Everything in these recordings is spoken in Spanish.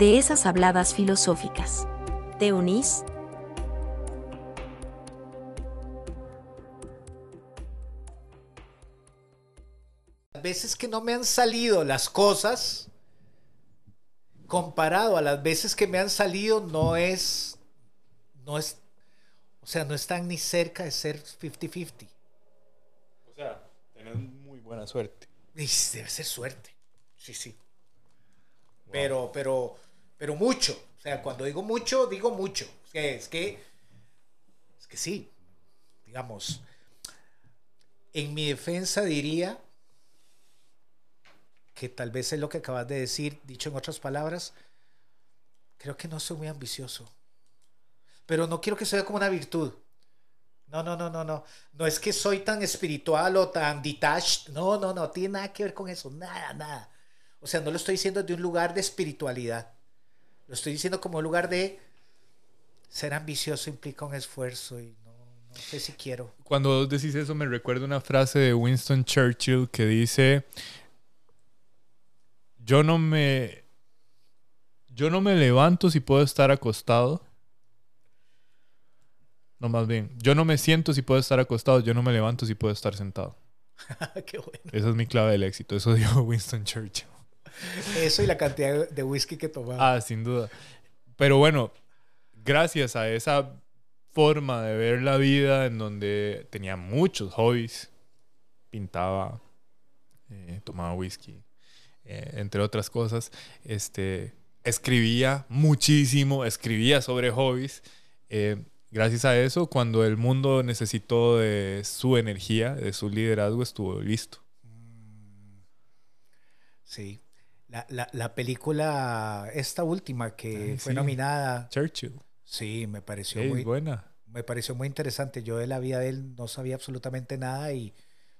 de esas habladas filosóficas. ¿Te unís? Las veces que no me han salido las cosas, comparado a las veces que me han salido, no es, no es, o sea, no están ni cerca de ser 50-50. O sea, tenés muy buena suerte. debe ser suerte, sí, sí. Pero, pero, pero mucho. O sea, cuando digo mucho, digo mucho. Es que, es que, es que sí, digamos, en mi defensa diría que tal vez es lo que acabas de decir, dicho en otras palabras, creo que no soy muy ambicioso. Pero no quiero que sea como una virtud. No, no, no, no, no. No es que soy tan espiritual o tan detached. No, no, no. Tiene nada que ver con eso. Nada, nada. O sea, no lo estoy diciendo de un lugar de espiritualidad. Lo estoy diciendo como lugar de ser ambicioso implica un esfuerzo y no, no sé si quiero. Cuando decís eso me recuerda una frase de Winston Churchill que dice, yo no me. Yo no me levanto si puedo estar acostado. No, más bien. Yo no me siento si puedo estar acostado. Yo no me levanto si puedo estar sentado. Qué bueno. Esa es mi clave del éxito. Eso dijo Winston Churchill. Eso y la cantidad de whisky que tomaba. Ah, sin duda. Pero bueno, gracias a esa forma de ver la vida en donde tenía muchos hobbies, pintaba, eh, tomaba whisky, eh, entre otras cosas, este, escribía muchísimo, escribía sobre hobbies. Eh, gracias a eso, cuando el mundo necesitó de su energía, de su liderazgo, estuvo listo. Sí. La, la, la película, esta última que Ay, fue sí. nominada, Churchill. sí, me pareció Es muy, buena. me pareció muy interesante. Yo de la vida de él no sabía absolutamente nada y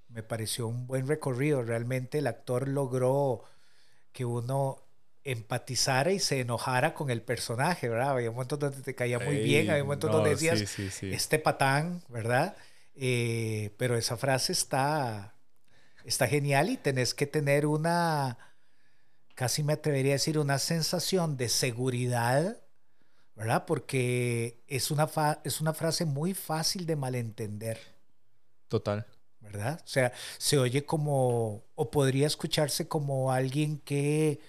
me pareció un buen recorrido. Realmente el actor logró que uno empatizara y se enojara con el personaje, ¿verdad? Había momentos donde te caía muy bien, había momentos no, donde decías, sí, sí, sí. este patán, ¿verdad? Eh, pero esa frase está, está genial y tenés que tener una, casi me atrevería a decir, una sensación de seguridad, ¿verdad? Porque es una, fa- es una frase muy fácil de malentender. Total. ¿verdad? O sea, se oye como, o podría escucharse como alguien que,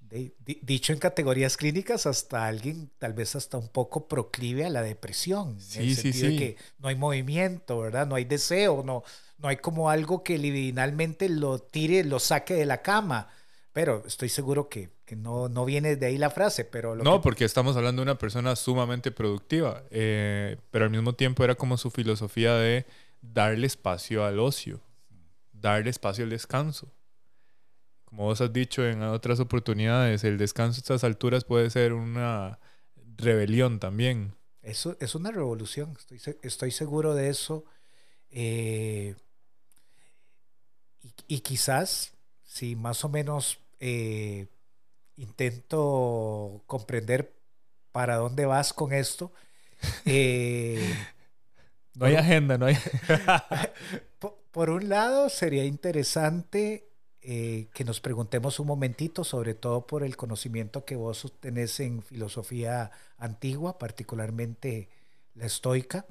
de- di- dicho en categorías clínicas, hasta alguien tal vez hasta un poco proclive a la depresión, en Sí, el sí, sentido de sí. que no hay movimiento, ¿verdad? No hay deseo, no, no hay como algo que libidinalmente lo tire, lo saque de la cama. Pero estoy seguro que, que no, no viene de ahí la frase, pero lo No, que- porque estamos hablando de una persona sumamente productiva, eh, pero al mismo tiempo era como su filosofía de darle espacio al ocio, darle espacio al descanso. Como vos has dicho en otras oportunidades, el descanso a estas alturas puede ser una rebelión también. Eso es una revolución, estoy, estoy seguro de eso. Eh, y, y quizás, si más o menos eh, intento comprender para dónde vas con esto, eh, No hay Por- agenda, no hay... po- por un lado, sería interesante eh, que nos preguntemos un momentito, sobre todo por el conocimiento que vos tenés en filosofía antigua, particularmente la estoica,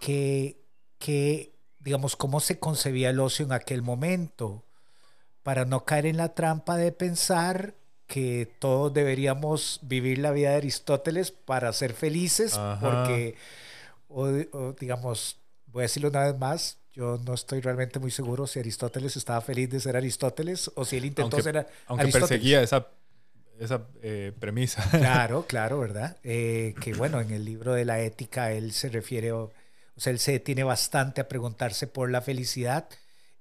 que, que, digamos, cómo se concebía el ocio en aquel momento, para no caer en la trampa de pensar que todos deberíamos vivir la vida de Aristóteles para ser felices, Ajá. porque, o, o, digamos, voy a decirlo una vez más, yo no estoy realmente muy seguro si Aristóteles estaba feliz de ser Aristóteles o si él intentó Aunque- ser a- Aunque Aristóteles. perseguía esa, esa eh, premisa. Claro, claro, ¿verdad? Eh, que bueno, en el libro de la ética él se refiere, o, o sea, él se detiene bastante a preguntarse por la felicidad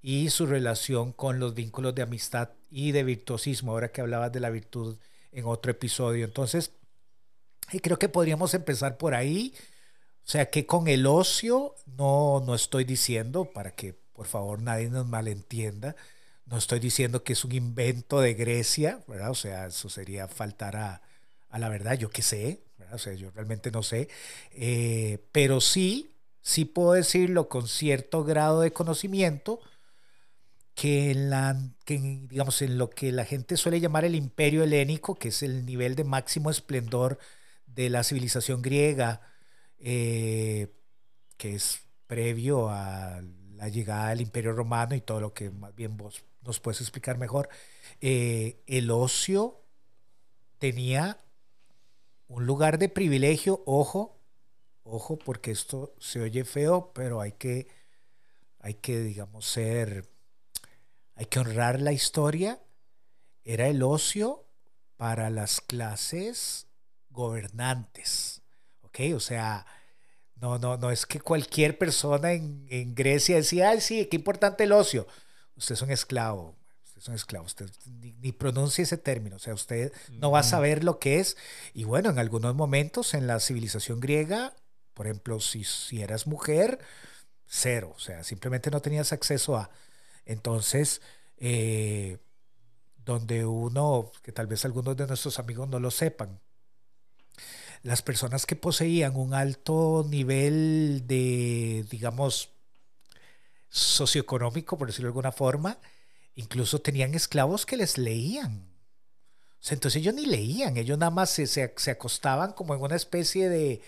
y su relación con los vínculos de amistad y de virtuosismo, ahora que hablabas de la virtud en otro episodio. Entonces, creo que podríamos empezar por ahí. O sea, que con el ocio no, no estoy diciendo, para que por favor nadie nos malentienda, no estoy diciendo que es un invento de Grecia, ¿verdad? O sea, eso sería faltar a, a la verdad, yo qué sé, ¿verdad? O sea, yo realmente no sé, eh, pero sí, sí puedo decirlo con cierto grado de conocimiento, que en, la, que digamos, en lo que la gente suele llamar el imperio helénico, que es el nivel de máximo esplendor de la civilización griega, eh, que es previo a la llegada del imperio romano y todo lo que más bien vos nos puedes explicar mejor, eh, el ocio tenía un lugar de privilegio, ojo, ojo, porque esto se oye feo, pero hay que, hay que, digamos, ser hay que honrar la historia, era el ocio para las clases gobernantes. ¿Ok? O sea, no, no, no es que cualquier persona en, Grecia decía, ay, sí, qué importante el ocio. Usted es un esclavo. Usted es un esclavo. Usted ni, pronuncia ese término. O sea, usted no va a saber lo que es. Y bueno, en algunos momentos en la civilización griega, por ejemplo, si, si eras mujer, cero. O sea, simplemente no tenías acceso a. Entonces, eh, donde uno, que tal vez algunos de nuestros amigos no lo sepan, las personas que poseían un alto nivel de, digamos, socioeconómico, por decirlo de alguna forma, incluso tenían esclavos que les leían. entonces ellos ni leían, ellos nada más se acostaban como en una especie de,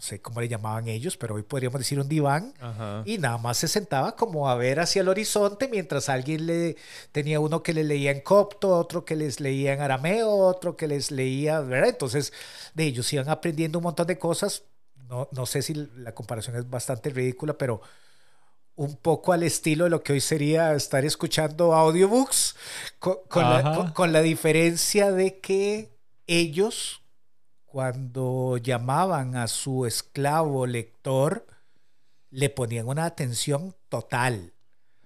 sé cómo le llamaban ellos, pero hoy podríamos decir un diván, y nada más se sentaba como a ver hacia el horizonte mientras alguien le tenía uno que le leía en copto, otro que les leía en arameo, otro que les leía, ¿verdad? Entonces, de ellos iban aprendiendo un montón de cosas. No, no sé si la comparación es bastante ridícula, pero un poco al estilo de lo que hoy sería estar escuchando audiobooks, con, la, con la diferencia de que ellos cuando llamaban a su esclavo lector, le ponían una atención total.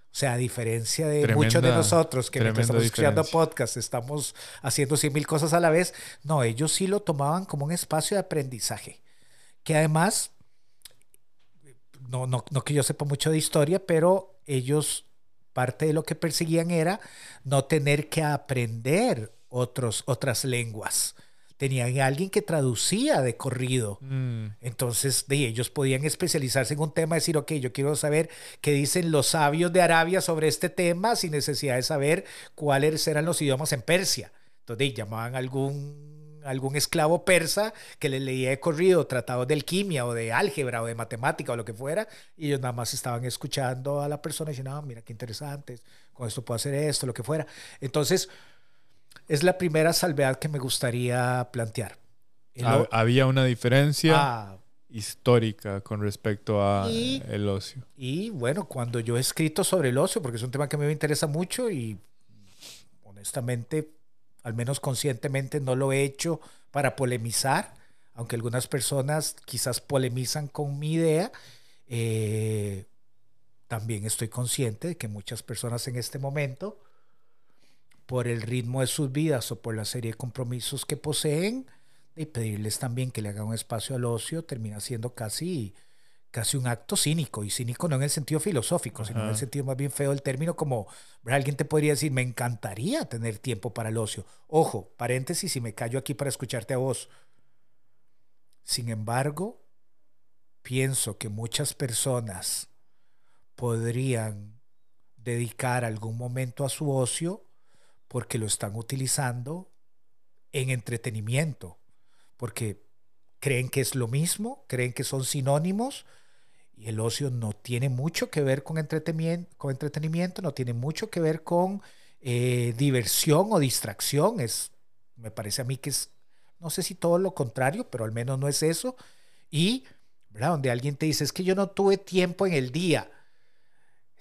O sea, a diferencia de muchos de nosotros que mientras estamos escuchando podcast estamos haciendo cien mil cosas a la vez, no, ellos sí lo tomaban como un espacio de aprendizaje. Que además, no, no, no que yo sepa mucho de historia, pero ellos, parte de lo que perseguían era no tener que aprender otros, otras lenguas tenían alguien que traducía de corrido. Mm. Entonces, de, ellos podían especializarse en un tema, decir, ok, yo quiero saber qué dicen los sabios de Arabia sobre este tema sin necesidad de saber cuáles eran los idiomas en Persia. Entonces, llamaban a algún, algún esclavo persa que les leía de corrido tratados de alquimia o de álgebra o de matemática o lo que fuera, y ellos nada más estaban escuchando a la persona y diciendo, ah, mira qué interesante, con esto puedo hacer esto, lo que fuera. Entonces, es la primera salvedad que me gustaría plantear. Había una diferencia ah. histórica con respecto a el ocio. Y bueno, cuando yo he escrito sobre el ocio, porque es un tema que me interesa mucho y honestamente, al menos conscientemente, no lo he hecho para polemizar, aunque algunas personas quizás polemizan con mi idea. Eh, también estoy consciente de que muchas personas en este momento por el ritmo de sus vidas o por la serie de compromisos que poseen, y pedirles también que le hagan un espacio al ocio termina siendo casi, casi un acto cínico, y cínico no en el sentido filosófico, sino en el sentido más bien feo del término, como alguien te podría decir, me encantaría tener tiempo para el ocio. Ojo, paréntesis, si me callo aquí para escucharte a vos. Sin embargo, pienso que muchas personas podrían dedicar algún momento a su ocio porque lo están utilizando en entretenimiento, porque creen que es lo mismo, creen que son sinónimos y el ocio no tiene mucho que ver con entretenimiento, con entretenimiento no tiene mucho que ver con eh, diversión o distracción. Es, me parece a mí que es, no sé si todo lo contrario, pero al menos no es eso. Y, ¿verdad? Donde alguien te dice, es que yo no tuve tiempo en el día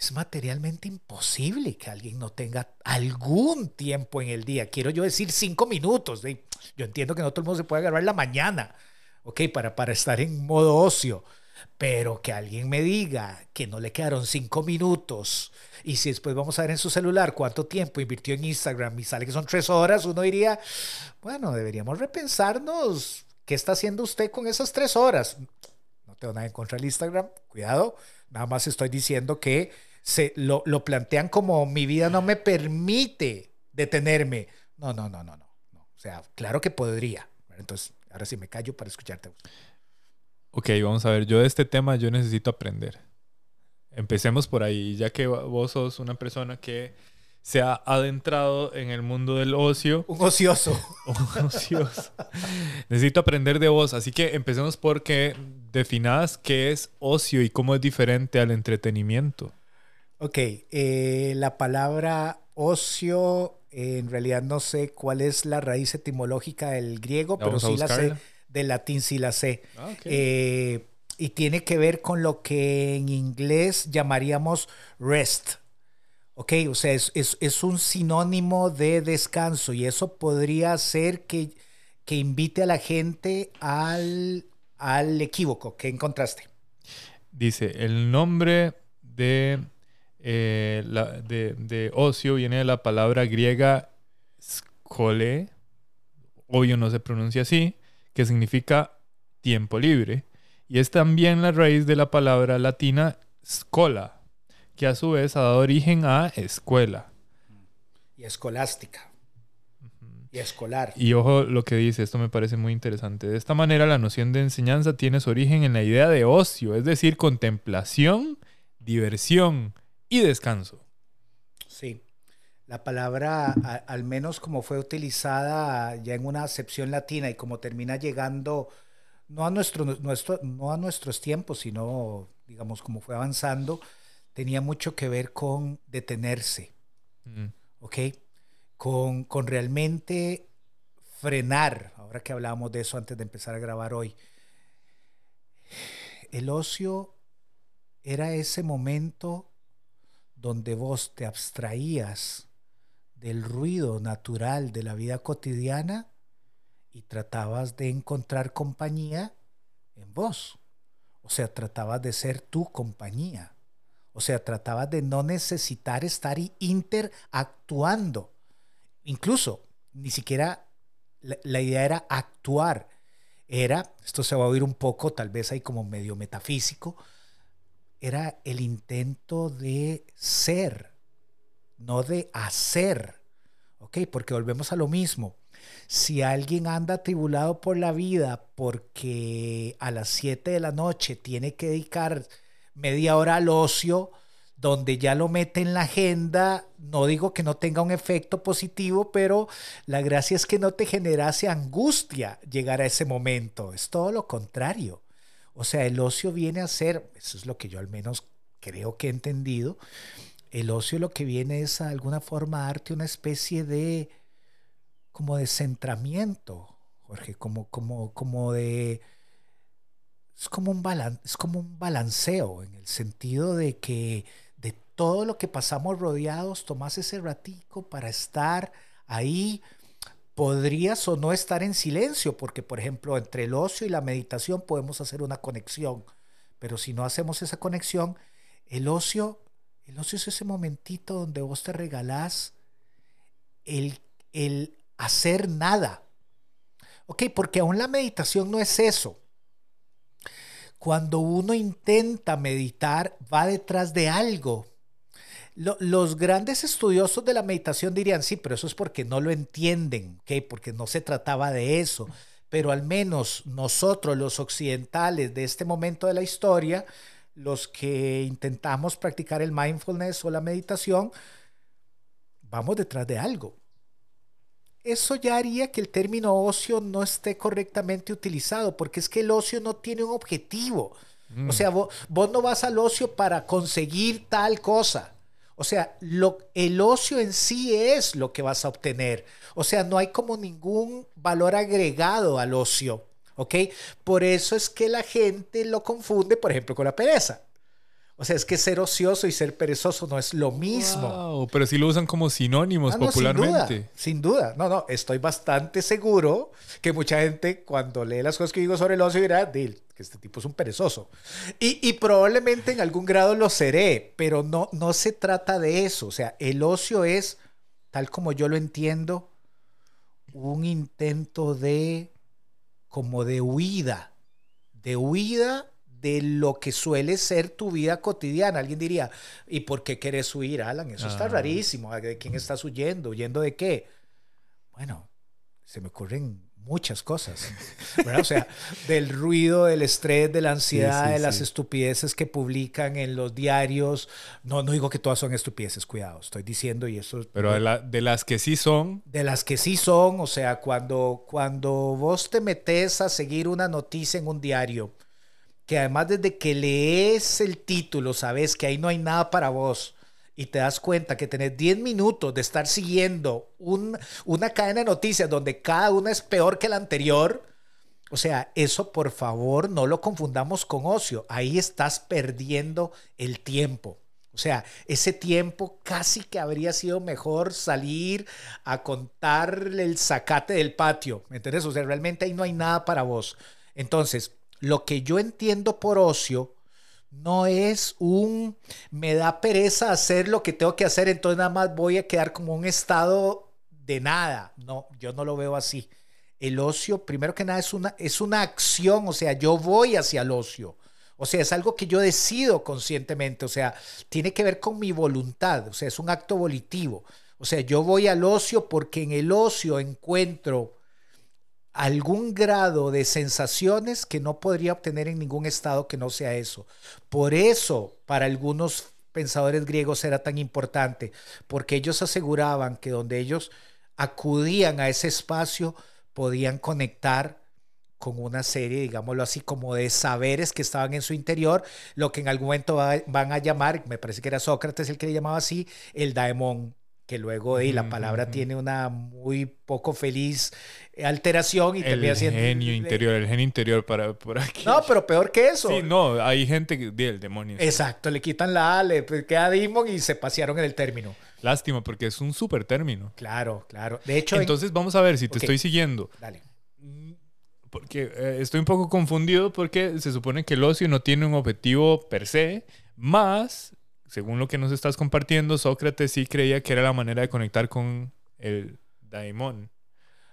es materialmente imposible que alguien no tenga algún tiempo en el día. Quiero yo decir cinco minutos. Yo entiendo que no todo el mundo se puede agarrar la mañana, ¿ok? Para, para estar en modo ocio. Pero que alguien me diga que no le quedaron cinco minutos y si después vamos a ver en su celular cuánto tiempo invirtió en Instagram y sale que son tres horas, uno diría, bueno, deberíamos repensarnos qué está haciendo usted con esas tres horas. No tengo nada en contra del Instagram, cuidado, nada más estoy diciendo que se lo, lo plantean como mi vida no me permite detenerme. No, no, no, no, no. no. O sea, claro que podría. Entonces, ahora sí me callo para escucharte. Ok, vamos a ver. Yo de este tema yo necesito aprender. Empecemos por ahí, ya que vos sos una persona que se ha adentrado en el mundo del ocio. Un ocioso. Un ocioso. Necesito aprender de vos, así que empecemos por que definas qué es ocio y cómo es diferente al entretenimiento. Ok, eh, la palabra ocio, en realidad no sé cuál es la raíz etimológica del griego, pero sí la sé, del latín sí la sé. Ah, eh, y tiene que ver con lo que en inglés llamaríamos rest. Ok, o sea, es, un sinónimo de descanso y eso podría ser que, que invite a la gente al, al equívoco. ¿Qué encontraste? Dice, el nombre de eh, la, de, ocio viene de la palabra griega skole, obvio no se pronuncia así, que significa tiempo libre. Y es también la raíz de la palabra latina scola, que a su vez ha dado origen a escuela. Y escolástica. Y escolar. Y ojo lo que dice, esto me parece muy interesante. De esta manera la noción de enseñanza tiene su origen en la idea de ocio, es decir, contemplación, diversión, y descanso. Sí. La palabra, al menos como fue utilizada ya en una acepción latina y como termina llegando no a, nuestro, nuestro, no a nuestros tiempos, sino, digamos, como fue avanzando, tenía mucho que ver con detenerse, mm. ¿ok? Con, con realmente frenar, ahora que hablábamos de eso antes de empezar a grabar hoy. El ocio era ese momento donde vos te abstraías del ruido natural de la vida cotidiana y tratabas de encontrar compañía en vos. O sea, tratabas de ser tu compañía. O sea, tratabas de no necesitar estar interactuando. Incluso, ni siquiera la, la, idea era actuar. Era, esto se va a oír un poco, tal vez ahí como medio metafísico, era el intento de ser, no de hacer. ¿Ok? Porque volvemos a lo mismo. Si alguien anda atribulado por la vida porque a las 7 de la noche tiene que dedicar media hora al ocio, donde ya lo mete en la agenda, no digo que no tenga un efecto positivo, pero la gracia es que no te generase angustia llegar a ese momento. Es todo lo contrario. O sea, el ocio viene a ser, eso es lo que yo al menos creo que he entendido, el ocio lo que viene es a alguna forma darte una especie de, como de centramiento, Jorge, como, como, como de, es como un es como un balanceo en el sentido de que de todo lo que pasamos rodeados, tomás ese ratico para estar ahí podrías o no estar en silencio, porque por ejemplo entre el ocio y la meditación podemos hacer una conexión, pero si no hacemos esa conexión, el ocio, el ocio es ese momentito donde vos te regalás el, el hacer nada. Ok, porque aún la meditación no es eso. Cuando uno intenta meditar, va detrás de algo los grandes estudiosos de la meditación dirían, sí, pero eso es porque no lo entienden, porque no se trataba de eso. Pero al menos nosotros, los occidentales de este momento de la historia, los que intentamos practicar el mindfulness o la meditación, vamos detrás de algo. Eso ya haría que el término ocio no esté correctamente utilizado, porque es que el ocio no tiene un objetivo. O mm. sea, vos, no vas al ocio para conseguir tal cosa. O sea, lo, el ocio en sí es lo que vas a obtener. O sea, no hay como ningún valor agregado al ocio. ¿Ok? Por eso es que la gente lo confunde, por ejemplo, con la pereza. O sea, es que ser ocioso y ser perezoso no es lo mismo. Wow, pero sí lo usan como sinónimos Ah, no, popularmente. Sin duda, sin duda. No, no, estoy bastante seguro que mucha gente cuando lee las cosas que digo sobre el ocio dirá, "Dil, que este tipo es un perezoso. Y, y probablemente en algún grado lo seré, pero no, no se trata de eso. O sea, el ocio es, tal como yo lo entiendo, un intento de, como de huida, de huida de lo que suele ser tu vida cotidiana. Alguien diría, ¿y por qué querés huir, Alan? Eso está Ah. rarísimo. ¿De quién estás huyendo? ¿Huyendo de qué? Bueno, se me ocurren muchas cosas. ¿verdad? O sea, del ruido, del estrés, de la ansiedad, sí, de las sí. estupideces que publican en los diarios. No, no digo que todas son estupideces, cuidado. Estoy diciendo y eso... Pero de, la- de las que sí son, De las que sí son, o sea, cuando, cuando vos te metes a seguir una noticia en un diario, que además desde que lees el título sabes que ahí no hay nada para vos y te das cuenta que tenés 10 minutos de estar siguiendo un- una cadena de noticias donde cada una es peor que la anterior, o sea, eso por favor no lo confundamos con ocio. Ahí estás perdiendo el tiempo. O sea, ese tiempo casi que habría sido mejor salir a contar el zacate del patio. ¿Me entiendes? O sea, realmente ahí no hay nada para vos. Entonces, lo que yo entiendo por ocio no es un me da pereza hacer lo que tengo que hacer, entonces nada más voy a quedar como un estado de nada. No, yo no lo veo así. El ocio, primero que nada, es una, es una acción, o sea, yo voy hacia el ocio. O sea, es algo que yo decido conscientemente, o sea, tiene que ver con mi voluntad, o sea, es un acto volitivo. O sea, yo voy al ocio porque en el ocio encuentro algún grado de sensaciones que no podría obtener en ningún estado que no sea eso. Por eso, para algunos pensadores griegos era tan importante, porque ellos aseguraban que donde ellos acudían a ese espacio podían conectar con una serie, digámoslo así, como de saberes que estaban en su interior, lo que en algún momento va- van a llamar, me parece que era Sócrates el que le llamaba así, el daemón, que luego de la palabra tiene una muy poco feliz alteración y el termina siendo... genio interior, el genio interior para, por aquí. No, pero peor que eso. Sí, no, hay gente que... di, El demonio. Exacto, le quitan la A, le pues, queda Demon y se pasearon en el término. Lástima, porque es un súper término. Claro, claro. De hecho, en- Entonces vamos a ver si te estoy siguiendo. dale. Porque eh, estoy un poco confundido porque se supone que el ocio no tiene un objetivo per se, más, según lo que nos estás compartiendo, Sócrates sí creía que era la manera de conectar con el daimon,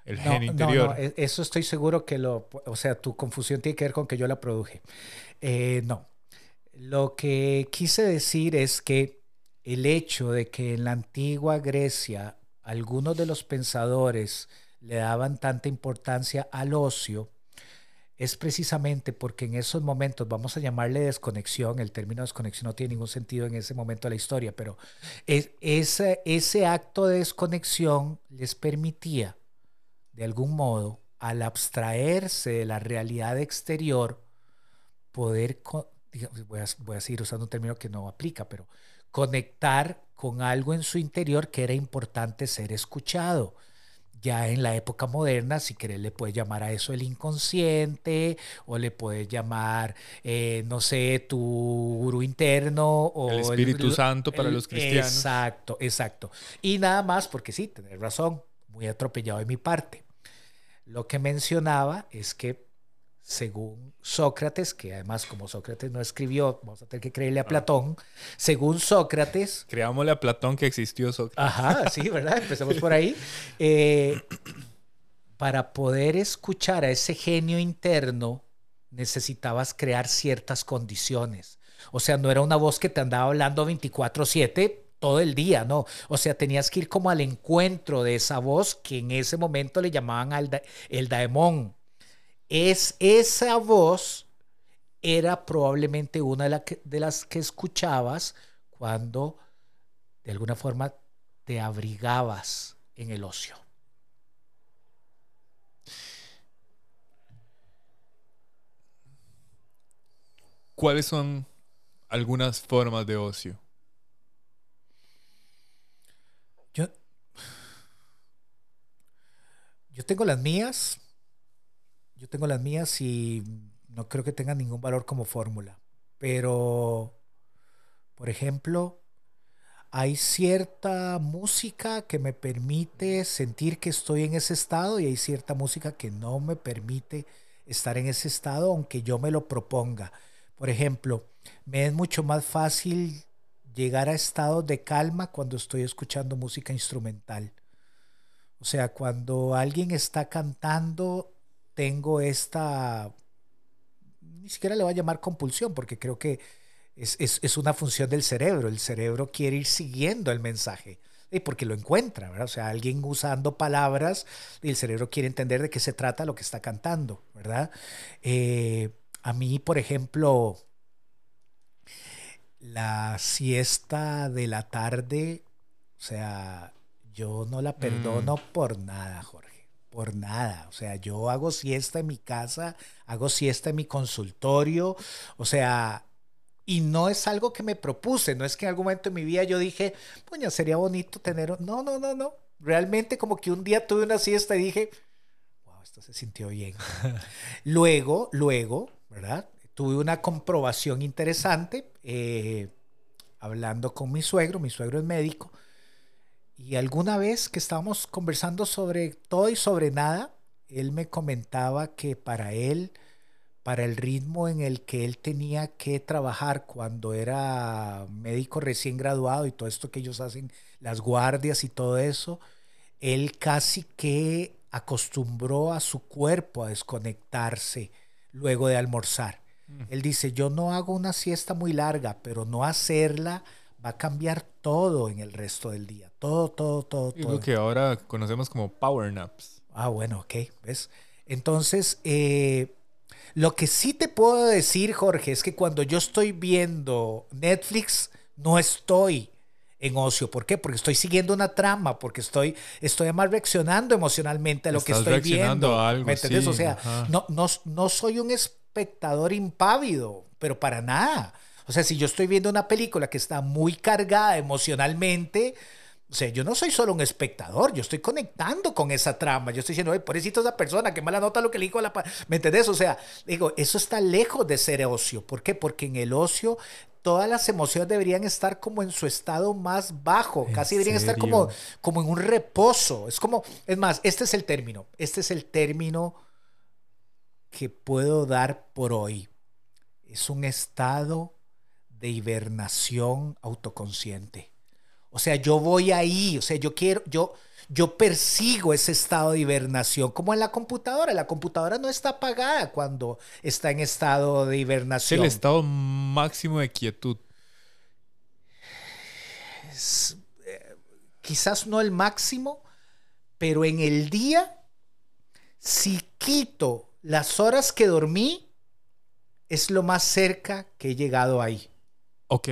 el No, genio no, interior. no, e- eso estoy seguro que lo, o sea, tu confusión tiene que ver con que yo la produje. Eh, no, lo que quise decir es que el hecho de que en la antigua Grecia algunos de los pensadores le daban tanta importancia al ocio es precisamente porque en esos momentos, vamos a llamarle desconexión, el término desconexión no tiene ningún sentido en ese momento de la historia, pero es, ese, acto de desconexión les permitía de algún modo, al abstraerse de la realidad exterior, poder, voy, voy a seguir usando un término que no aplica, pero conectar con algo en su interior que era importante ser escuchado. Ya en la época moderna, si querés, le puedes llamar a eso el inconsciente o le puedes llamar, eh, no sé, tu gurú interno o El Espíritu Santo para los cristianos. Exacto, exacto. Y nada más, porque sí, tenés razón, muy atropellado de mi parte. Lo que mencionaba es que según Sócrates, que además como Sócrates no escribió, vamos a tener que creerle a Platón, según Sócrates, Creámosle a Platón que existió Sócrates. Ajá, sí, ¿verdad? Empecemos por ahí. Eh, para poder escuchar a ese genio interno, necesitabas crear ciertas condiciones. O sea, no era una voz que te andaba hablando 24/7 todo el día, ¿no? O sea, tenías que ir como al encuentro de esa voz que en ese momento le llamaban al da- el daemón. Es esa voz era probablemente una de, la que- de las que escuchabas cuando de alguna forma te abrigabas en el ocio. ¿Cuáles son algunas formas de ocio? Yo, yo tengo las mías. Yo tengo las mías y no creo que tengan ningún valor como fórmula. Pero Por ejemplo, hay cierta música que me permite sentir que estoy en ese estado y hay cierta música que no me permite estar en ese estado aunque yo me lo proponga. Por ejemplo, me es mucho más fácil llegar a estados de calma cuando estoy escuchando música instrumental. O sea, cuando alguien está cantando, tengo esta, ni siquiera le voy a llamar compulsión, porque creo que es, una función del cerebro. El cerebro quiere ir siguiendo el mensaje. Y porque lo encuentra, ¿verdad? O sea, alguien usando palabras y el cerebro quiere entender de qué se trata lo que está cantando, ¿verdad? Eh, a mí, por ejemplo, la siesta de la tarde, o sea, yo no la perdono mm. por nada, Jorge, por nada. O sea, yo hago siesta en mi casa, hago siesta en mi consultorio, o sea, y no es algo que me propuse, no es que en algún momento en mi vida yo dije, puña, sería bonito tener... No, no, no, no. Realmente como que un día tuve una siesta y dije, wow, esto se sintió bien. luego, luego, ¿verdad? tuve una comprobación interesante eh, hablando con mi suegro, mi suegro es médico, y alguna vez que estábamos conversando sobre todo y sobre nada, él me comentaba que para él, para el ritmo en el que él tenía que trabajar cuando era médico recién graduado y todo esto que ellos hacen, las guardias y todo eso, él casi que acostumbró a su cuerpo a desconectarse luego de almorzar. Él dice, yo no hago una siesta muy larga, pero no hacerla va a cambiar todo en el resto del día. Todo, todo, todo, todo. Lo que ahora conocemos como power naps. Ah, bueno, ok, ¿ves? Entonces, eh, lo que sí te puedo decir, Jorge, es que cuando yo estoy viendo Netflix, no estoy en ocio. ¿Por qué? Porque estoy siguiendo una trama, porque estoy, estoy además reaccionando emocionalmente a lo que estoy viendo. A algo, ¿Me entiendes? o sea, no, no, no soy un espectador impávido, pero para nada. O sea, si yo estoy viendo una película que está muy cargada emocionalmente, o sea, yo no soy solo un espectador, yo estoy conectando con esa trama. Yo estoy diciendo, por pobrecito esa persona, qué mala nota lo que le dijo a la... ¿Me entendés? O sea, digo, eso está lejos de ser ocio. ¿Por qué? Porque en el ocio todas las emociones deberían estar como en su estado más bajo, casi deberían estar como, como en un reposo. Es como, es más, este es el término, este es el término que puedo dar por hoy. Es un estado de hibernación autoconsciente. O sea, yo voy ahí, o sea, yo quiero, yo, yo persigo ese estado de hibernación, como en la computadora. La computadora no está apagada cuando está en estado de hibernación. Es el estado máximo de quietud. Eh, quizás no el máximo, pero en el día, si quito las horas que dormí es lo más cerca que he llegado ahí. Ok,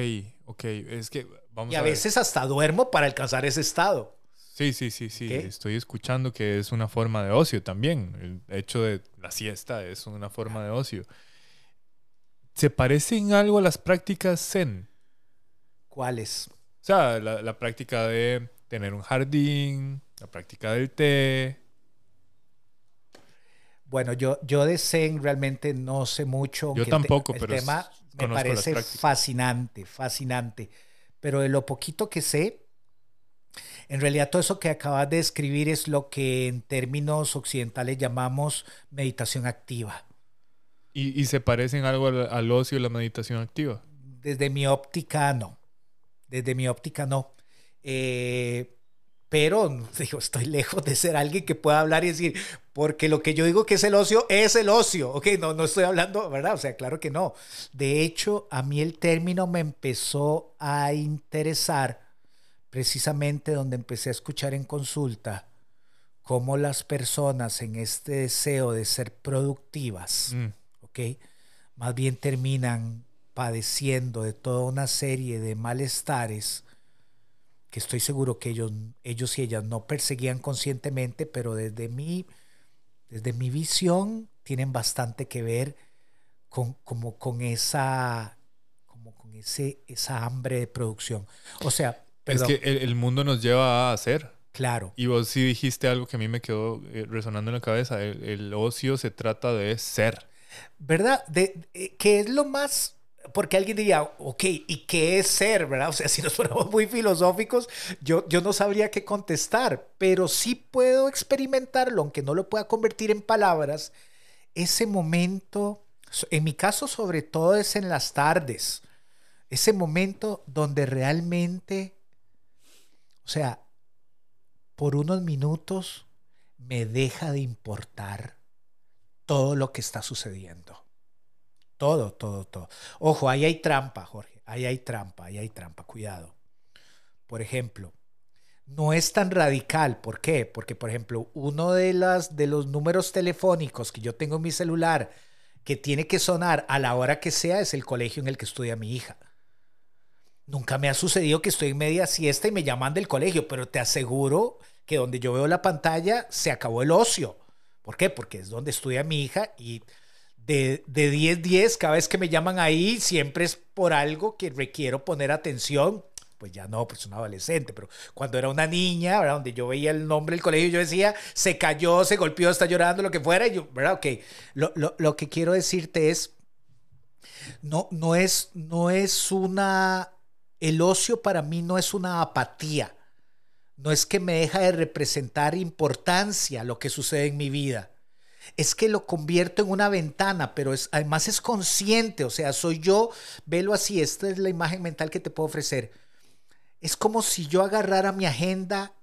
ok. Es que vamos y a, veces hasta duermo para alcanzar ese estado. Sí, sí, sí, sí. Estoy escuchando que es una forma de ocio también. El hecho de la siesta es una forma de ocio. ¿Se parecen algo a las prácticas Zen? ¿Cuáles? O sea, la, la práctica de tener un jardín, la práctica del té, bueno, yo, yo de Zen realmente no sé mucho. Yo tampoco, el pero tema me parece fascinante, fascinante. Pero de lo poquito que sé, en realidad todo eso que acabas de describir es lo que en términos occidentales llamamos meditación activa. ¿Y, se parecen algo al, ocio y la meditación activa? Desde mi óptica, no. Desde mi óptica, no. Eh, pero digo, estoy lejos de ser alguien que pueda hablar y decir, porque lo que yo digo que es el ocio es el ocio, ok, no, no estoy hablando, ¿verdad? O sea, claro que no. De hecho, a mí el término me empezó a interesar precisamente donde empecé a escuchar en consulta cómo las personas en este deseo de ser productivas, mm. ok, más bien terminan padeciendo de toda una serie de malestares que estoy seguro que ellos, ellos y ellas no perseguían conscientemente, pero desde mi, desde mi visión tienen bastante que ver con, como con esa, como con ese, esa hambre de producción. O sea, es que el, mundo nos lleva a hacer. Claro. Y vos sí dijiste algo que a mí me quedó eh, resonando en la cabeza. El, ocio se trata de ser. ¿Verdad? De, eh, que es lo más porque alguien diría, ok, ¿y qué es ser, verdad? O sea, si nos ponemos muy filosóficos, yo, yo no sabría qué contestar, pero sí puedo experimentarlo, aunque no lo pueda convertir en palabras, ese momento, en mi caso sobre todo es en las tardes, ese momento donde realmente, o sea, por unos minutos me deja de importar todo lo que está sucediendo. Todo, todo, todo. Ojo, ahí hay trampa, Jorge. Ahí hay trampa, ahí hay trampa. Cuidado. Por ejemplo, no es tan radical. ¿Por qué? Porque, por ejemplo, uno de, las, de los números telefónicos que yo tengo en mi celular que tiene que sonar a la hora que sea es el colegio en el que estudia mi hija. Nunca me ha sucedido que estoy en media siesta y me llaman del colegio, pero te aseguro que donde yo veo la pantalla se acabó el ocio. ¿Por qué? Porque es donde estudia mi hija y de, de 10, 10, cada vez que me llaman ahí, siempre es por algo que requiero poner atención. Pues ya no, pues un adolescente, pero cuando era una niña. Donde yo veía el nombre del colegio, yo decía, se cayó, se golpeó, está llorando, lo que fuera, y yo, ¿verdad? Ok, lo, lo, lo que quiero decirte es, no, no es, no es una el ocio para mí no es una apatía, no es que me deja de representar importancia lo que sucede en mi vida. Es que lo convierto en una ventana, pero es, además es consciente, o sea, soy yo, velo así, esta es la imagen mental que te puedo ofrecer. Es como si yo agarrara mi agenda,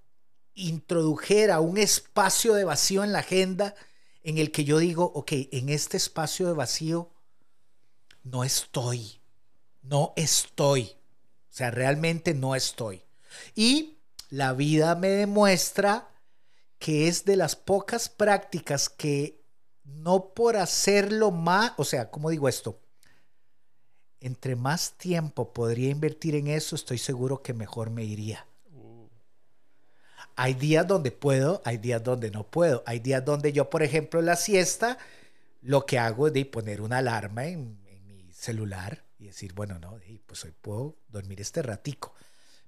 introdujera un espacio de vacío en la agenda en el que yo digo, ok, en este espacio de vacío no estoy, no estoy. O sea, realmente no estoy. Y la vida me demuestra que es de las pocas prácticas que no por hacerlo más, o sea, ¿cómo digo esto? Entre más tiempo podría invertir en eso, estoy seguro que mejor me iría. Hay días donde puedo, hay días donde no puedo. Hay días donde yo, por ejemplo, la siesta, lo que hago es de poner una alarma en, en mi celular y decir, bueno, no, pues hoy puedo dormir este ratico.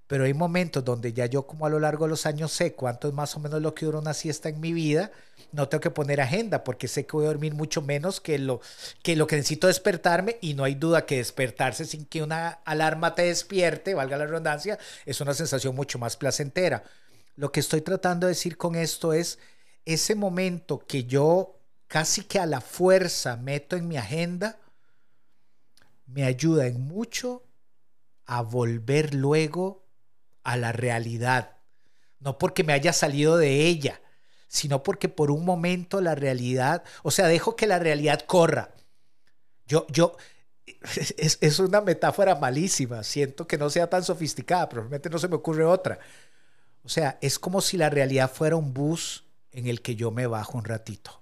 Pero hay momentos donde ya yo como a lo largo de los años sé cuánto es más o menos lo que dura una siesta en mi vida, no tengo que poner agenda porque sé que voy a dormir mucho menos que lo que, lo que necesito despertarme y no hay duda que despertarse sin que una alarma te despierte, valga la redundancia, es una sensación mucho más placentera. Lo que estoy tratando de decir con esto es ese momento que yo casi que a la fuerza meto en mi agenda, me ayuda en mucho a volver luego a la realidad. No porque me haya salido de ella, sino porque por un momento la realidad, o sea, dejo que la realidad corra. Yo, yo, es, es una metáfora malísima, siento que no sea tan sofisticada, probablemente no se me ocurre otra. O sea, es como si la realidad fuera un bus en el que yo me bajo un ratito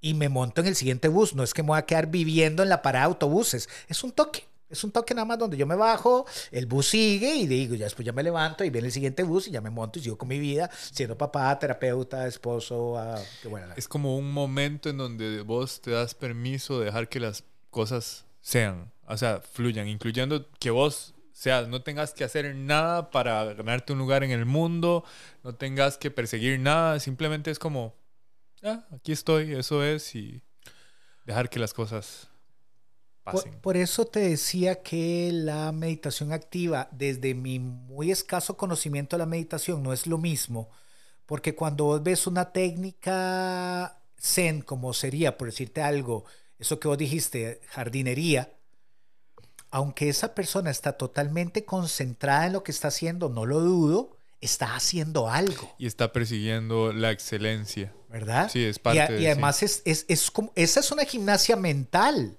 y me monto en el siguiente bus. No es que me voy a quedar viviendo en la parada de autobuses. Es un toque. Es un toque nada más donde yo me bajo, el bus sigue y digo, ya después ya me levanto y viene el siguiente bus y ya me monto y sigo con mi vida, siendo papá, terapeuta, esposo. Buena es como un momento en donde vos te das permiso de dejar que las cosas sean, o sea, fluyan, incluyendo que vos seas, no tengas que hacer nada para ganarte un lugar en el mundo, no tengas que perseguir nada, simplemente es como, ah, aquí estoy, eso es, y dejar que las cosas pasen. Por, por, eso te decía que la meditación activa, desde mi muy escaso conocimiento de la meditación, no es lo mismo, porque cuando vos ves una técnica zen, como sería, por decirte algo, eso que vos dijiste, jardinería, aunque esa persona está totalmente concentrada en lo que está haciendo, no lo dudo, está haciendo algo. Y está persiguiendo la excelencia. ¿Verdad? Sí, es parte y, y además es, es, es, como, esa es una gimnasia mental.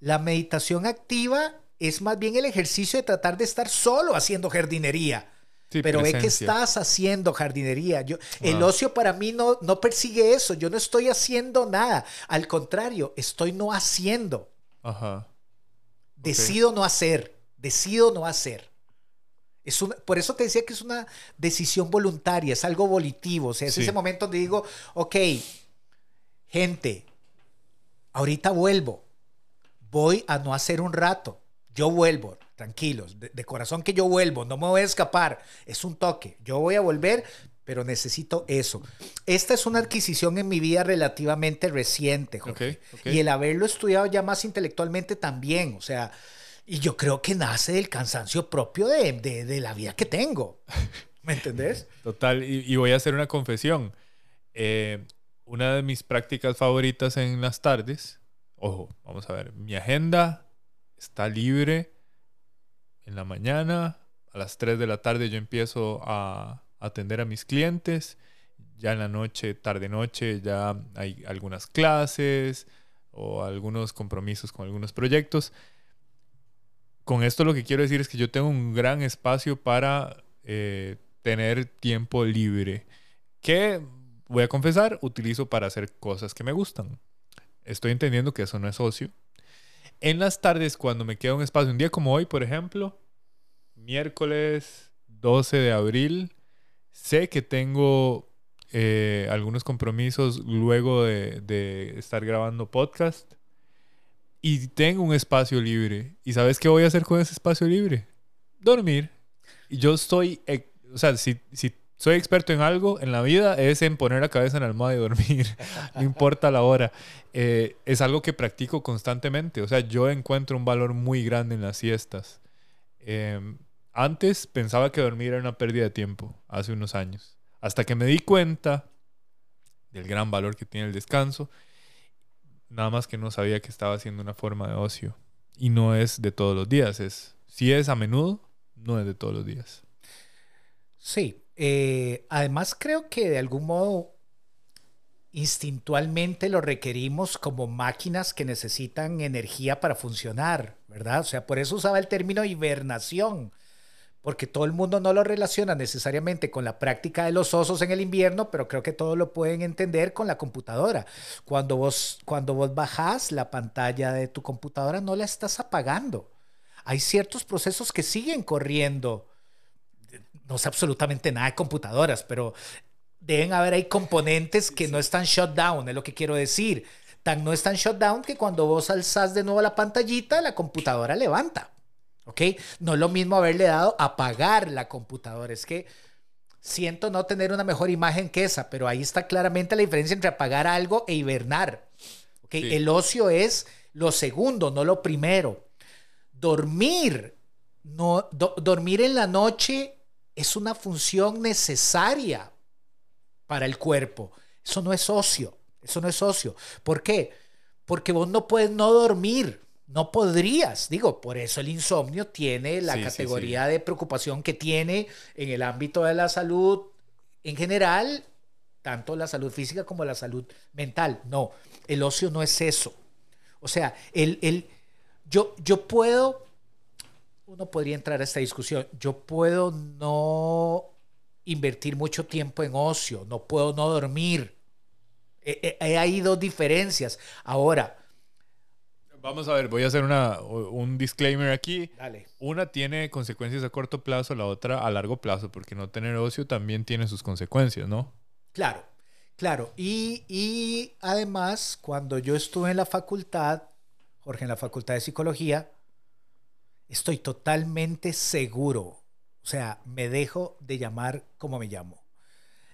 La meditación activa es más bien el ejercicio de tratar de estar solo haciendo jardinería. Sí, pero presencia. ve que estás haciendo jardinería. Yo, wow. El ocio para mí no, no persigue eso. Yo no estoy haciendo nada. Al contrario, estoy no haciendo. Ajá. Decido no hacer. Decido no hacer. Es una, por eso te decía que es una decisión voluntaria, es algo volitivo. O sea, es sí. ese momento donde digo, ok, gente, ahorita vuelvo. Voy a no hacer un rato. Yo vuelvo, tranquilos, de, de, corazón que yo vuelvo, no me voy a escapar. Es un toque. Yo voy a volver, pero necesito eso. Esta es una adquisición en mi vida relativamente reciente, Jorge. Y el haberlo estudiado ya más intelectualmente también, o sea, y yo creo que nace del cansancio propio de, de- de la vida que tengo. ¿Me entendés? Total, y, y voy a hacer una confesión. Eh, una de mis prácticas favoritas en las tardes, ojo, vamos a ver, mi agenda está libre en la mañana, a las 3 de la tarde yo empiezo a atender a mis clientes, ya en la noche, tarde-noche, ya hay algunas clases o algunos compromisos con algunos proyectos. Con esto lo que quiero decir es que yo tengo un gran espacio para eh, tener tiempo libre que, voy a confesar, utilizo para hacer cosas que me gustan. Estoy entendiendo que eso no es ocio. En las tardes, cuando me queda un espacio, un día como hoy, por ejemplo, miércoles 12 de abril, sé que tengo eh, algunos compromisos luego de, de estar grabando podcast y tengo un espacio libre. ¿Y sabes qué voy a hacer con ese espacio libre? Dormir. Y yo estoy, eh, o sea, si, si soy experto en algo en la vida es en poner la cabeza en la almohada y dormir. no importa la hora. Eh, es algo que practico constantemente. O sea, yo encuentro un valor muy grande en las siestas. Eh, antes pensaba que dormir era una pérdida de tiempo, hace unos años. Hasta que me di cuenta del gran valor que tiene el descanso. Nada más que no sabía que estaba haciendo una forma de ocio. Y no es de todos los días. Es, si es a menudo, no es de todos los días. Sí, eh, además creo que de algún modo instintualmente lo requerimos como máquinas que necesitan energía para funcionar, ¿verdad? O sea, por eso usaba el término hibernación, porque todo el mundo no lo relaciona necesariamente con la práctica de los osos en el invierno, pero creo que todos lo pueden entender con la computadora. Cuando vos, cuando vos bajás la pantalla de tu computadora, no la estás apagando. Hay ciertos procesos que siguen corriendo no sé absolutamente nada de computadoras, pero deben haber ahí componentes que no están shut down, es lo que quiero decir. Tan no están shut down que cuando vos alzás de nuevo la pantallita, la computadora levanta. ¿Ok? No es lo mismo haberle dado apagar la computadora. Es que siento no tener una mejor imagen que esa, pero ahí está claramente la diferencia entre apagar algo e hibernar. ¿Ok? Sí. El ocio es lo segundo, no lo primero. Dormir, no, do- dormir en la noche es una función necesaria para el cuerpo. Eso no es ocio. Eso no es ocio. ¿Por qué? Porque vos no puedes no dormir. No podrías. Digo, por eso el insomnio tiene la Sí, sí, categoría de preocupación que tiene en el ámbito de la salud en general, tanto la salud física como la salud mental. No, el ocio no es eso. O sea, el, el, yo, yo puedo uno podría entrar a esta discusión. Yo puedo no invertir mucho tiempo en ocio, no puedo no dormir. Eh, eh, Hay dos diferencias. Ahora, Vamos a ver, voy a hacer una, un disclaimer aquí. dale. Una tiene consecuencias a corto plazo, la otra a largo plazo, porque no tener ocio también tiene sus consecuencias, ¿no? Claro, claro. Y, y además, cuando yo estuve en la facultad, Jorge, en la facultad de psicología, estoy totalmente seguro. O sea, me dejo de llamar como me llamo.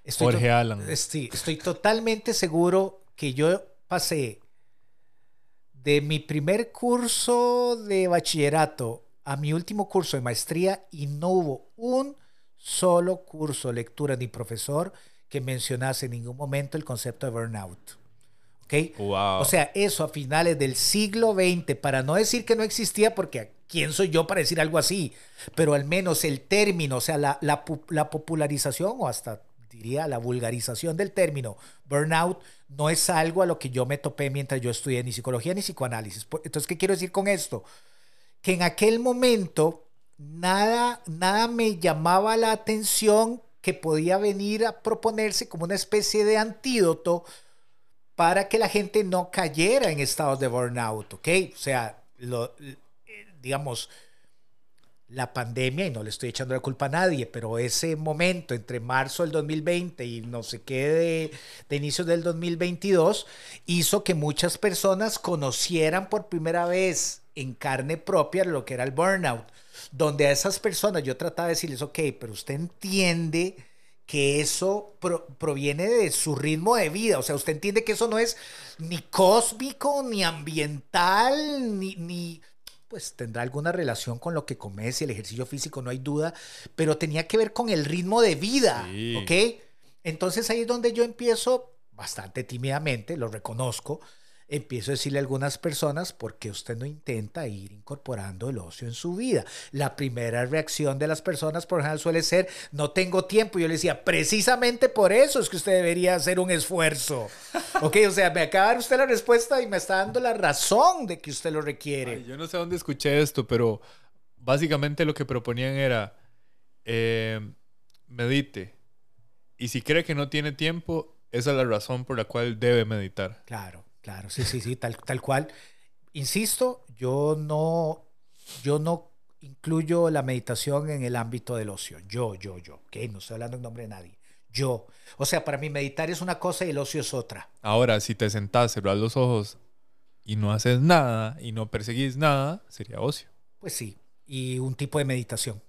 Estoy Jorge Alan. Eh, Sí, estoy totalmente seguro que yo pasé de mi primer curso de bachillerato a mi último curso de maestría y no hubo un solo curso, lectura ni profesor que mencionase en ningún momento el concepto de burnout. ¿Ok? Wow. O sea, eso a finales del siglo XX, para no decir que no existía, porque ¿quién soy yo para decir algo así? Pero al menos el término, o sea, la, la, la popularización o hasta diría la vulgarización del término burnout no es algo a lo que yo me topé mientras yo estudié ni psicología ni psicoanálisis. Entonces, ¿qué quiero decir con esto? Que en aquel momento nada, nada me llamaba la atención que podía venir a proponerse como una especie de antídoto para que la gente no cayera en estados de burnout, ¿ok? O sea, lo, digamos, la pandemia, y no le estoy echando la culpa a nadie, pero ese momento entre marzo del 2020 y no sé qué de, de inicios del 2022 hizo que muchas personas conocieran por primera vez en carne propia lo que era el burnout, donde a esas personas yo trataba de decirles, ok, pero usted entiende que eso proviene de su ritmo de vida. O sea, usted entiende que eso no es ni cósmico, ni ambiental, ni, ni pues tendrá alguna relación con lo que comes y el ejercicio físico, no hay duda, pero tenía que ver con el ritmo de vida, ¿ok? Entonces ahí es donde yo empiezo, bastante tímidamente, lo reconozco, empiezo a decirle a algunas personas, ¿por qué usted no intenta ir incorporando el ocio en su vida? La primera reacción de las personas, por ejemplo, suele ser, no tengo tiempo. Yo le decía, precisamente por eso es que usted debería hacer un esfuerzo. ok, o sea, me acaba de dar usted la respuesta y me está dando la razón de que usted lo requiere. yo no sé dónde escuché esto, pero básicamente lo que proponían era, eh, medite. Y si cree que no tiene tiempo, esa es la razón por la cual debe meditar. Claro. Claro, sí, sí, sí, tal, tal cual. Insisto, yo no, yo no incluyo la meditación en el ámbito del ocio. Yo, yo, yo, ¿ok? No estoy hablando en nombre de nadie. Yo. O sea, para mí meditar es una cosa y el ocio es otra. Ahora, si te sentás, cerrás los ojos y no haces nada y no perseguís nada, sería ocio. Pues sí, y un tipo de meditación.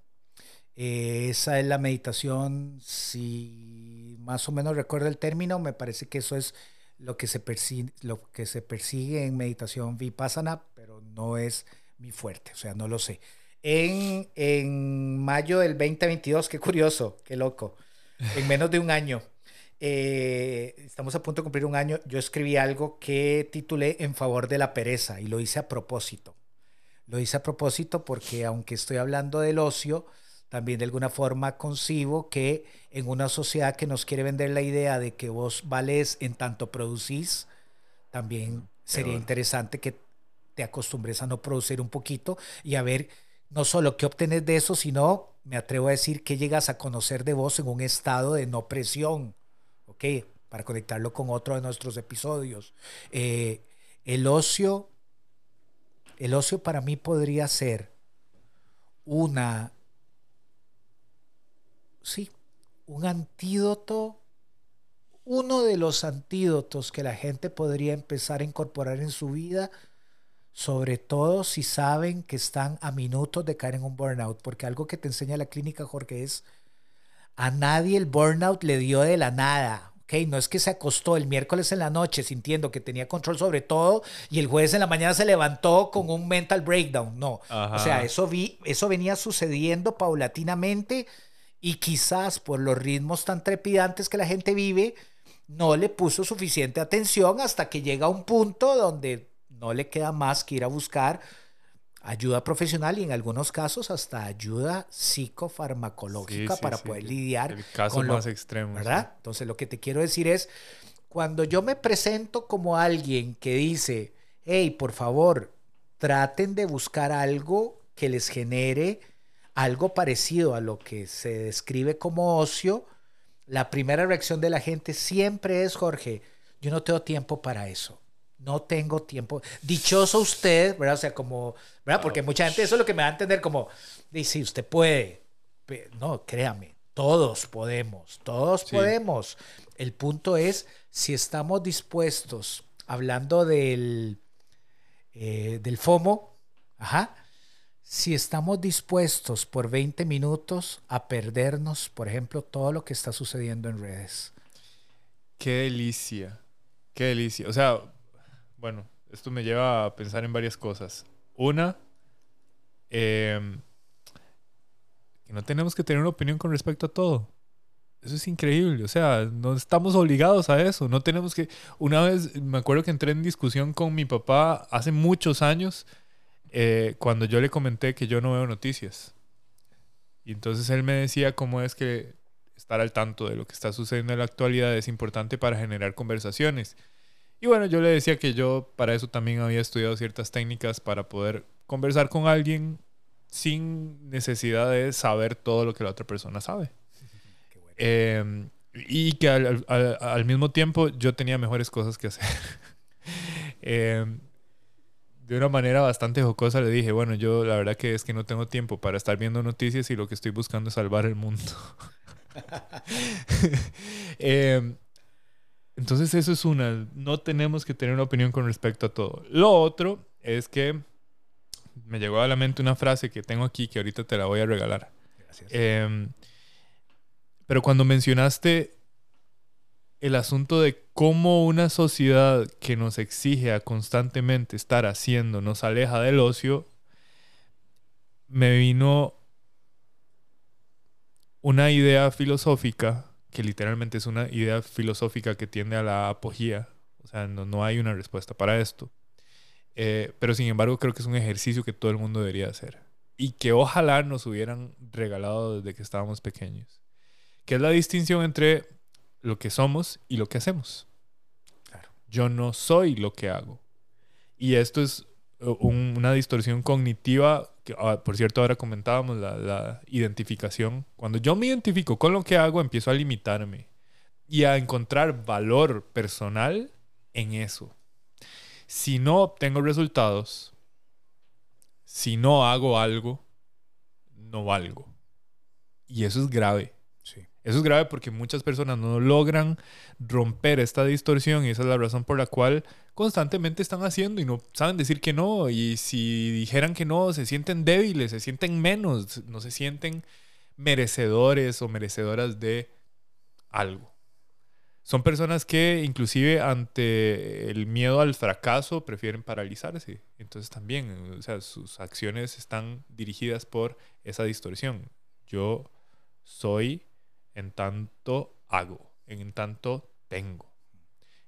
Eh, esa es la meditación, si más o menos recuerdo el término, me parece que eso es lo que se persigue, lo que se persigue en meditación vipassana, pero no es mi fuerte, o sea, no lo sé. En, en mayo del 2022, qué curioso, qué loco, en menos de un año, eh, estamos a punto de cumplir un año, yo escribí algo que titulé En favor de la pereza y lo hice a propósito. Lo hice a propósito porque aunque estoy hablando del ocio, también de alguna forma concibo que en una sociedad que nos quiere vender la idea de que vos vales en tanto producís, también sería interesante que te acostumbres a no producir un poquito y a ver no solo qué obtenés de eso, sino, me atrevo a decir, que llegas a conocer de vos en un estado de no presión, ¿ok? Para conectarlo con otro de nuestros episodios. Eh, el ocio, el ocio para mí podría ser una sí, un antídoto, uno de los antídotos que la gente podría empezar a incorporar en su vida, sobre todo si saben que están a minutos de caer en un burnout, porque algo que te enseña la clínica, Jorge, es a nadie el burnout le dio de la nada. Okay, no es que se acostó el miércoles en la noche sintiendo que tenía control sobre todo y el jueves en la mañana se levantó con un mental breakdown. No, o sea, eso, vi, eso venía sucediendo paulatinamente y quizás por los ritmos tan trepidantes que la gente vive, no le puso suficiente atención hasta que llega a un punto donde no le queda más que ir a buscar ayuda profesional y en algunos casos hasta ayuda psicofarmacológica para poder lidiar el caso con más extremo. ¿Verdad? Entonces lo que te quiero decir es, cuando yo me presento como alguien que dice, hey, por favor, traten de buscar algo que les genere algo parecido a lo que se describe como ocio, la primera reacción de la gente siempre es, Jorge, yo no tengo tiempo para eso. No tengo tiempo. Dichoso usted, ¿verdad? O sea, como, ¿verdad? Porque mucha gente eso es lo que me va a entender como, dice, usted puede. No, créame, todos podemos, todos podemos. El punto es si estamos dispuestos, hablando del, eh, del FOMO, ajá, si estamos dispuestos por 20 minutos a perdernos, por ejemplo, todo lo que está sucediendo en redes. Qué delicia, qué delicia. O sea, bueno, esto me lleva a pensar en varias cosas. Una, em, que no tenemos que tener una opinión con respecto a todo. Eso es increíble, o sea, no estamos obligados a eso, no tenemos que... Una vez me acuerdo que entré en discusión con mi papá hace muchos años eh, cuando yo le comenté que yo no veo noticias. Y entonces él me decía cómo es que estar al tanto de lo que está sucediendo en la actualidad es importante para generar conversaciones. Y bueno, yo le decía que yo para eso también había estudiado ciertas técnicas para poder conversar con alguien sin necesidad de saber todo lo que la otra persona sabe. Em, y que al, al, mismo tiempo yo tenía mejores cosas que hacer. eh, de una manera bastante jocosa le dije, bueno, yo la verdad que es que no tengo tiempo para estar viendo noticias y lo que estoy buscando es salvar el mundo. Em, entonces eso es una, no tenemos que tener una opinión con respecto a todo. Lo otro es que me llegó a la mente una frase que tengo aquí que ahorita te la voy a regalar. Gracias. Em, Pero cuando mencionaste el asunto de cómo una sociedad que nos exige a constantemente estar haciendo nos aleja del ocio, me vino una idea filosófica, que literalmente es una idea filosófica que tiende a la apogía. O sea, no, no hay una respuesta para esto. Eh, pero sin embargo, creo que es un ejercicio que todo el mundo debería hacer. Y que ojalá nos hubieran regalado desde que estábamos pequeños. Que es la distinción entre lo que somos y lo que hacemos. Claro. Yo no soy lo que hago. Y esto es un- una distorsión cognitiva, que ah, por cierto ahora comentábamos la, la identificación. Cuando yo me identifico con lo que hago, empiezo a limitarme y a encontrar valor personal en eso. Si no obtengo resultados, si no hago algo, no valgo. Y eso es grave. Eso es grave porque muchas personas no logran romper esta distorsión y esa es la razón por la cual constantemente están haciendo y no saben decir que no. Y si dijeran que no, se sienten débiles, se sienten menos, no se sienten merecedores o merecedoras de algo. Son personas que inclusive ante el miedo al fracaso prefieren paralizarse. Entonces también, o sea, sus acciones están dirigidas por esa distorsión. Yo soy en tanto hago, en tanto tengo.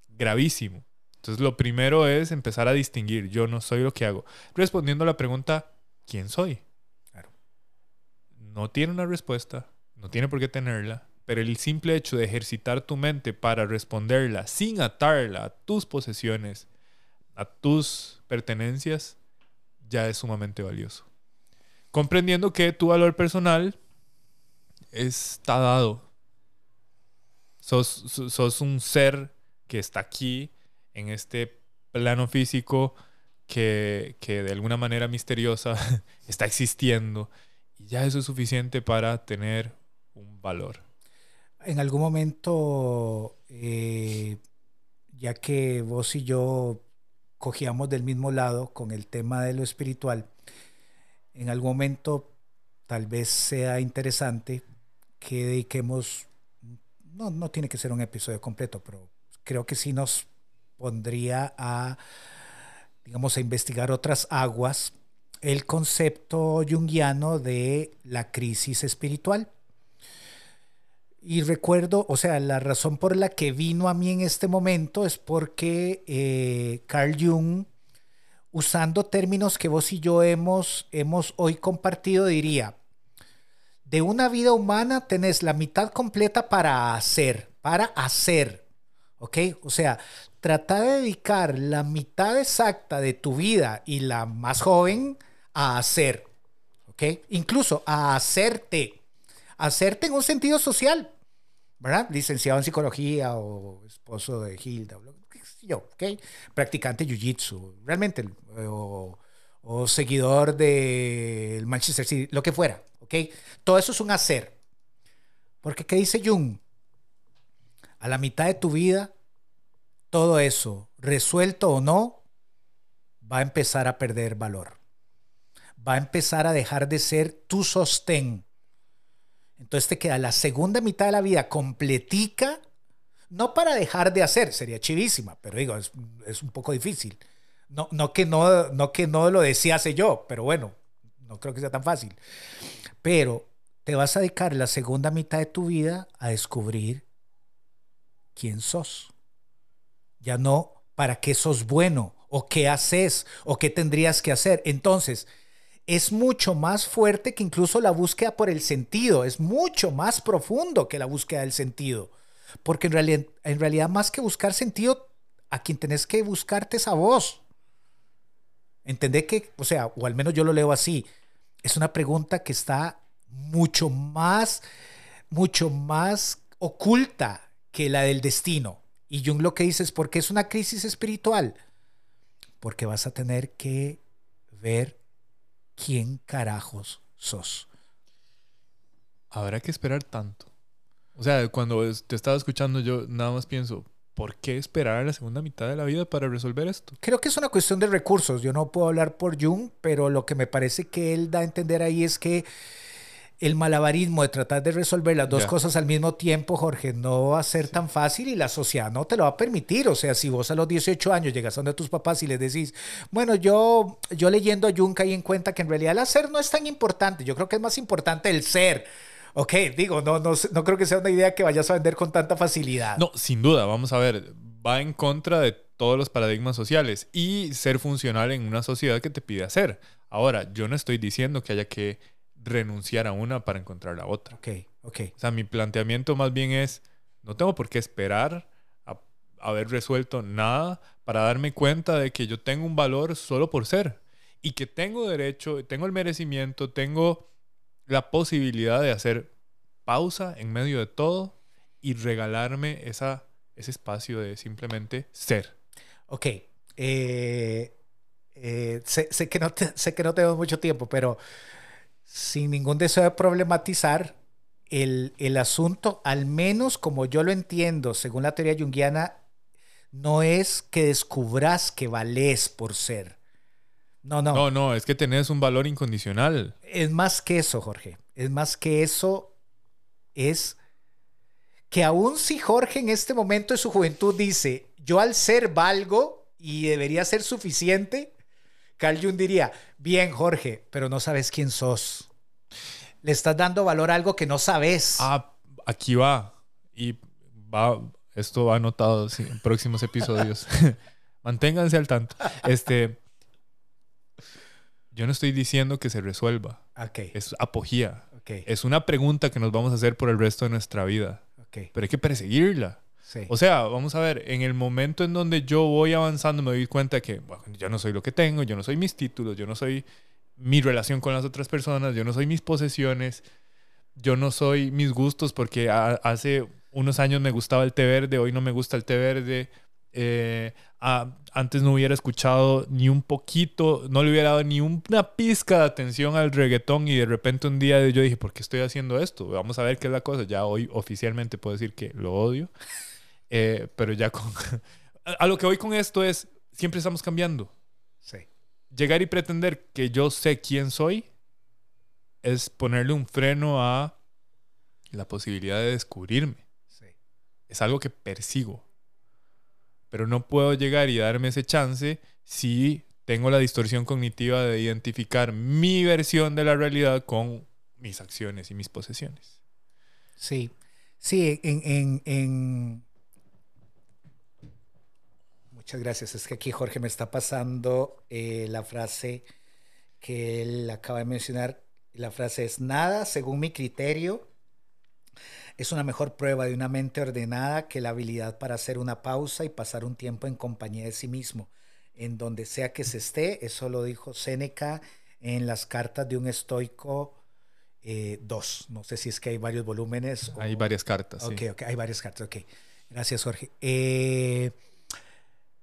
Gravísimo. Entonces lo primero es empezar a distinguir, yo no soy lo que hago. Respondiendo a la pregunta, ¿quién soy? Claro. No tiene una respuesta, no tiene por qué tenerla, pero el simple hecho de ejercitar tu mente para responderla sin atarla a tus posesiones, a tus pertenencias, ya es sumamente valioso. Comprendiendo que tu valor personal está dado. Sos, sos- un ser que está aquí en este plano físico que, que de alguna manera misteriosa está existiendo y ya eso es suficiente para tener un valor. En algún momento, eh, ya que vos y yo cogíamos del mismo lado con el tema de lo espiritual, en algún momento tal vez sea interesante que dediquemos, no, no tiene que ser un episodio completo, pero creo que sí nos pondría a, digamos, a investigar otras aguas el concepto junguiano de la crisis espiritual. Y recuerdo, o sea, la razón por la que vino a mí en este momento es porque eh, Carl Jung, usando términos que vos y yo hemos, hemos hoy compartido, diría, de una vida humana tenés la mitad completa para hacer, para hacer, ¿ok? O sea, trata de dedicar la mitad exacta de tu vida y la más joven a hacer, ¿ok? Incluso a hacerte, hacerte en un sentido social, ¿verdad? Licenciado en psicología o esposo de Hilda, o sé yo, ¿ok? Practicante jiu-jitsu, realmente, o, o seguidor del Manchester City, lo que fuera, ¿ok? Todo eso es un hacer. Porque, ¿qué dice Jung? A la mitad de tu vida, todo eso, resuelto o no, va a empezar a perder valor. Va a empezar a dejar de ser tu sostén. Entonces te queda la segunda mitad de la vida completica, no para dejar de hacer, sería chivísima, pero digo, es, es un poco difícil. No, no, que no, no que no lo desease yo, pero bueno, no creo que sea tan fácil. Pero te vas a dedicar la segunda mitad de tu vida a descubrir quién sos. Ya no para qué sos bueno o qué haces o qué tendrías que hacer. Entonces, es mucho más fuerte que incluso la búsqueda por el sentido, es mucho más profundo que la búsqueda del sentido. Porque en realidad, en realidad más que buscar sentido, a quien tenés que buscarte es a vos. Entendé que, o sea, o al menos yo lo leo así, es una pregunta que está mucho más, mucho más oculta que la del destino. Y Jung lo que dice es, ¿por qué es una crisis espiritual? Porque vas a tener que ver quién carajos sos. Habrá que esperar tanto. O sea, cuando te estaba escuchando yo nada más pienso, ¿por qué esperar a la segunda mitad de la vida para resolver esto? Creo que es una cuestión de recursos. Yo no puedo hablar por Jung, pero lo que me parece que él da a entender ahí es que el malabarismo de tratar de resolver las dos cosas al mismo tiempo, Jorge, no va a ser tan fácil y la sociedad no te lo va a permitir. O sea, si vos a los 18 años llegas a donde tus papás y les decís, bueno, yo, yo leyendo a Jung caí en cuenta que en realidad el hacer no es tan importante. Yo creo que es más importante el ser. Ok, digo, no, no, no creo que sea una idea que vayas a vender con tanta facilidad. No, sin duda, vamos a ver, va en contra de todos los paradigmas sociales y ser funcional en una sociedad que te pide hacer. Ahora, yo no estoy diciendo que haya que renunciar a una para encontrar la otra. Ok, ok. O sea, mi planteamiento más bien es, no tengo por qué esperar a haber resuelto nada para darme cuenta de que yo tengo un valor solo por ser y que tengo derecho, tengo el merecimiento, tengo la posibilidad de hacer pausa en medio de todo y regalarme esa, ese espacio de simplemente ser. Ok. eh, eh, sé, sé que no te- sé que no tenemos mucho tiempo, pero sin ningún deseo de problematizar, el, el asunto, al menos como yo lo entiendo, según la teoría junguiana, no es que descubras que valés por ser. No, no. No, no, es que tenés un valor incondicional. Es más que eso, Jorge. Es más que eso. Es que aún si Jorge en este momento de su juventud dice, yo al ser valgo y debería ser suficiente, Carl Jung diría, bien Jorge, pero no sabes quién sos. Le estás dando valor a algo que no sabes. Ah, aquí va. Y va, esto va anotado sí, en próximos episodios. Manténganse al tanto. Este, yo no estoy diciendo que se resuelva. ok, Es apogía. ok, Es una pregunta que nos vamos a hacer por el resto de nuestra vida. Pero hay que perseguirla. Sí. O sea, vamos a ver, en el momento en donde yo voy avanzando me doy cuenta que bueno, yo no soy lo que tengo, yo no soy mis títulos, yo no soy mi relación con las otras personas, yo no soy mis posesiones, yo no soy mis gustos porque hace unos años me gustaba el té verde, hoy no me gusta el té verde. eh, a- antes no hubiera escuchado ni un poquito, no le hubiera dado ni una pizca de atención al reggaetón y de repente un día yo dije, ¿por qué estoy haciendo esto? Vamos a ver qué es la cosa. Ya hoy oficialmente puedo decir que lo odio. Eh, pero ya con... a- a lo que voy con esto es, siempre estamos cambiando. sí. Llegar y pretender que yo sé quién soy es ponerle un freno a la posibilidad de descubrirme. sí. Es algo que persigo. Pero no puedo llegar y darme ese chance si tengo la distorsión cognitiva de identificar mi versión de la realidad con mis acciones y mis posesiones. Sí, sí, en, en, en- Muchas gracias. Es que aquí Jorge me está pasando eh, la frase que él acaba de mencionar. La frase es, nada, según mi criterio, es una mejor prueba de una mente ordenada que la habilidad para hacer una pausa y pasar un tiempo en compañía de sí mismo, en donde sea que se esté. Eso lo dijo Séneca en las cartas de un estoico eh, dos. No sé si es que hay varios volúmenes. o- Hay varias cartas. sí. Ok, ok, hay varias cartas, ok. Gracias, Jorge. Eh,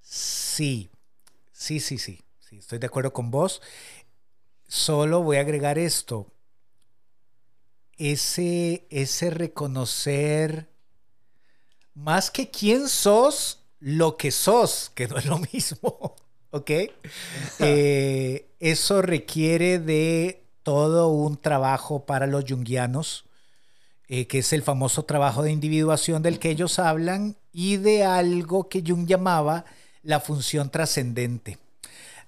sí, sí, sí, sí, sí, estoy de acuerdo con vos. Solo voy a agregar esto. Ese, ese reconocer, más que quién sos, lo que sos, que no es lo mismo, ¿ok? Eh, eso requiere de todo un trabajo para los yunguianos eh, que es el famoso trabajo de individuación del que ellos hablan, y de algo que Jung llamaba la función trascendente.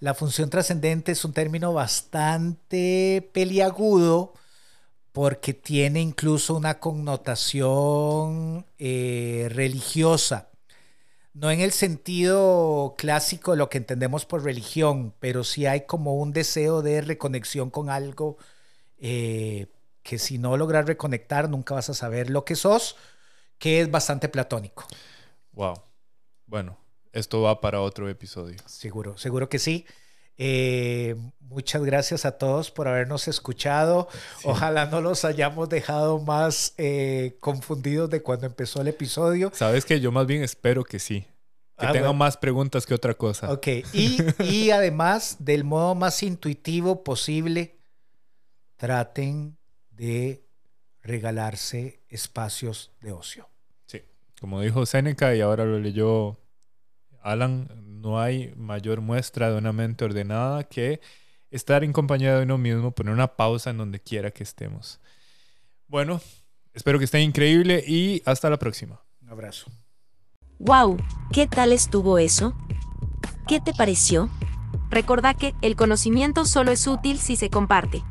La función trascendente es un término bastante peliagudo porque tiene incluso una connotación eh, religiosa. No en el sentido clásico de lo que entendemos por religión, pero sí hay como un deseo de reconexión con algo eh, que si no logras reconectar nunca vas a saber lo que sos, que es bastante platónico. Wow. Bueno, esto va para otro episodio. Seguro, seguro que sí. Eh, muchas gracias a todos por habernos escuchado. Sí. Ojalá no los hayamos dejado más eh, confundidos de cuando empezó el episodio. Sabes que yo más bien espero que sí. Que Ah, tenga bueno. más preguntas que otra cosa. Ok, y, y además, del modo más intuitivo posible, traten de regalarse espacios de ocio. Sí. Como dijo Seneca y ahora lo leyó Alan, no hay mayor muestra de una mente ordenada que estar en compañía de uno mismo, poner una pausa en donde quiera que estemos. Bueno, espero que esté increíble y hasta la próxima. Un abrazo. ¡Wow! ¿Qué tal estuvo eso? ¿Qué te pareció? Recordá que el conocimiento solo es útil si se comparte.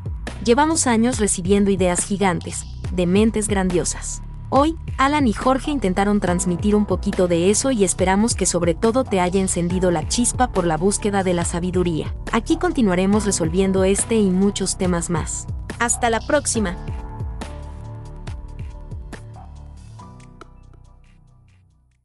Llevamos años recibiendo ideas gigantes, de mentes grandiosas. Hoy, Alan y Jorge intentaron transmitir un poquito de eso y esperamos que sobre todo te haya encendido la chispa por la búsqueda de la sabiduría. Aquí continuaremos resolviendo este y muchos temas más. Hasta la próxima.